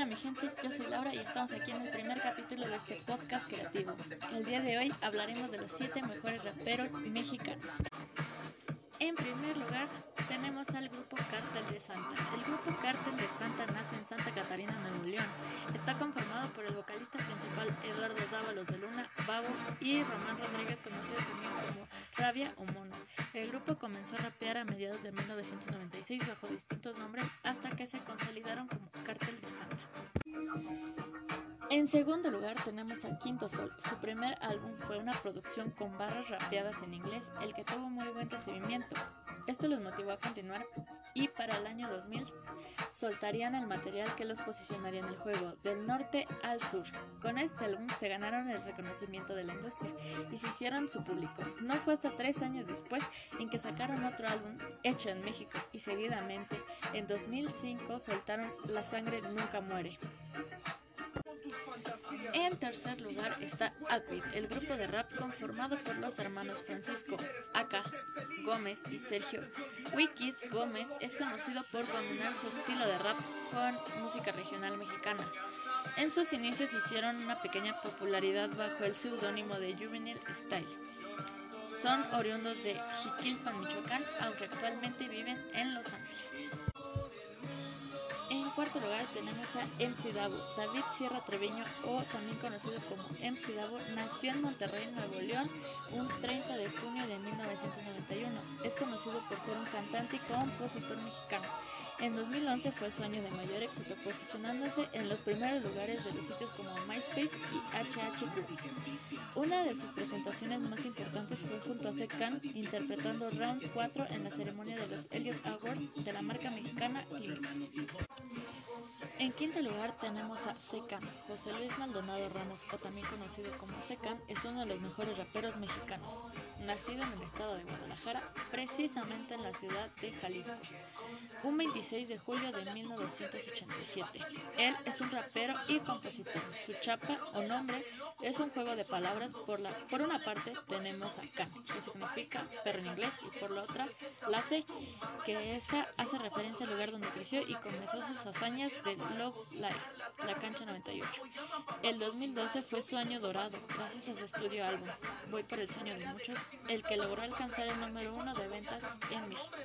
Hola mi gente, yo soy Laura y estamos aquí en el primer capítulo de este podcast creativo. El día de hoy hablaremos de los 7 mejores raperos mexicanos. En primer lugar, tenemos al grupo Cártel de Santa. El grupo Cártel de Santa nace en Santa Catarina, Nuevo León. Está conformado por el vocalista principal Eduardo Dávalos de Luna, Babo y Román Rodríguez, conocido también como Rabia o Mono. El grupo comenzó a rapear a mediados de 1996 bajo distintos nombres hasta que se consolidaron como Cártel de Santa. En segundo lugar tenemos a Quinto Sol. Su primer álbum fue una producción con barras rapeadas en inglés, el que tuvo muy buen recibimiento. Esto los motivó a continuar y para el año 2000 soltarían el material que los posicionaría en el juego, del norte al sur. Con este álbum se ganaron el reconocimiento de la industria y se hicieron su público. No fue hasta tres años después en que sacaron otro álbum hecho en México y seguidamente en 2005 soltaron La sangre nunca muere. En tercer lugar está Aquid, el grupo de rap conformado por los hermanos Francisco Aka Gómez y Sergio Wicked Gómez es conocido por combinar su estilo de rap con música regional mexicana. En sus inicios hicieron una pequeña popularidad bajo el seudónimo de Juvenile Style. Son oriundos de Jiquilpan, Michoacán, aunque actualmente viven en Los Ángeles tenemos a MC Davo. David Sierra Treviño, o también conocido como MC Davo, nació en Monterrey, Nuevo León, un 30 de junio de 1991. Es conocido por ser un cantante y compositor mexicano. En 2011 fue su año de mayor éxito, posicionándose en los primeros lugares de los sitios como MySpace y HH Una de sus presentaciones más importantes fue junto a Secan, interpretando Round 4 en la ceremonia de los Elliot Awards de la marca mexicana Kleenex. En quinto lugar tenemos a Secan. José Luis Maldonado Ramos, o también conocido como Secan, es uno de los mejores raperos mexicanos. Nacido en el estado de Guadalajara, precisamente en la ciudad de Jalisco, un 26 de julio de 1987. Él es un rapero y compositor. Su chapa o nombre es un juego de palabras. Por, la, por una parte tenemos a Can, que significa perro en inglés, y por la otra la C, que esta hace referencia al lugar donde creció y comenzó sus hazañas de Love Life, la cancha 98. El 2012 fue su año dorado, gracias a su estudio álbum Voy por el sueño de muchos, el que logró alcanzar el número uno de ventas en México.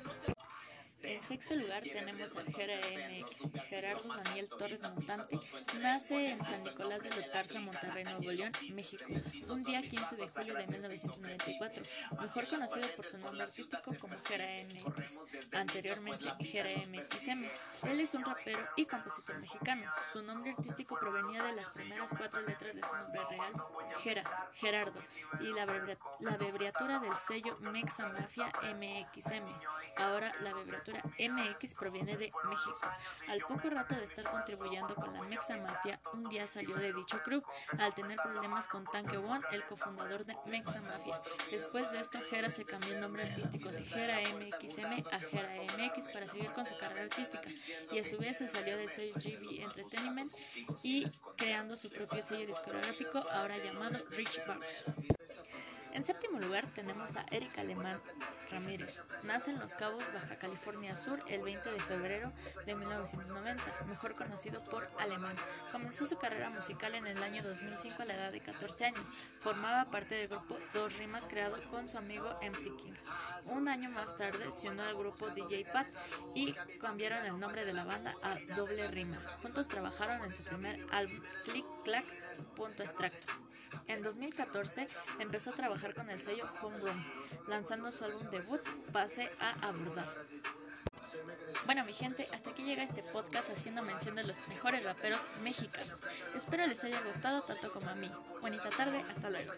En sexto lugar tenemos a Gera MX. Gerardo Daniel Torres Montante nace en San Nicolás de los Garza, Monterrey, Nuevo León, México, un día 15 de julio de 1994, mejor conocido por su nombre artístico como Gera MX, anteriormente Gera MXM. Él es un rapero y compositor mexicano. Su nombre artístico provenía de las primeras cuatro letras de su nombre real, Gera, Gerardo, y la, abreviatura del sello Mexa Mafia MXM, ahora la abreviatura MX proviene de México. Al poco rato de estar contribuyendo con la Mexa Mafia, un día salió de dicho club al tener problemas con Tanque One, el cofundador de Mexa Mafia. Después de esto, Jera se cambió el nombre artístico de Jera MXM a Jera MX para seguir con su carrera artística y a su vez se salió del sello GB Entertainment y creando su propio sello discográfico ahora llamado Rich Bars. En séptimo lugar tenemos a Erika Alemán Ramírez. Nace en Los Cabos, Baja California Sur, el 20 de febrero de 1990, mejor conocido por Alemán. Comenzó su carrera musical en el año 2005 a la edad de 14 años. Formaba parte del grupo Dos Rimas creado con su amigo MC King. Un año más tarde se unió al grupo DJ Pat y cambiaron el nombre de la banda a Doble Rima. Juntos trabajaron en su primer álbum Click Clack Punto Extracto. En 2014 empezó a trabajar con el sello Homegrown, lanzando su álbum debut Pase a Abordar. Bueno, mi gente, hasta aquí llega este podcast haciendo mención de los mejores raperos mexicanos. Espero les haya gustado tanto como a mí. Bonita tarde, hasta luego.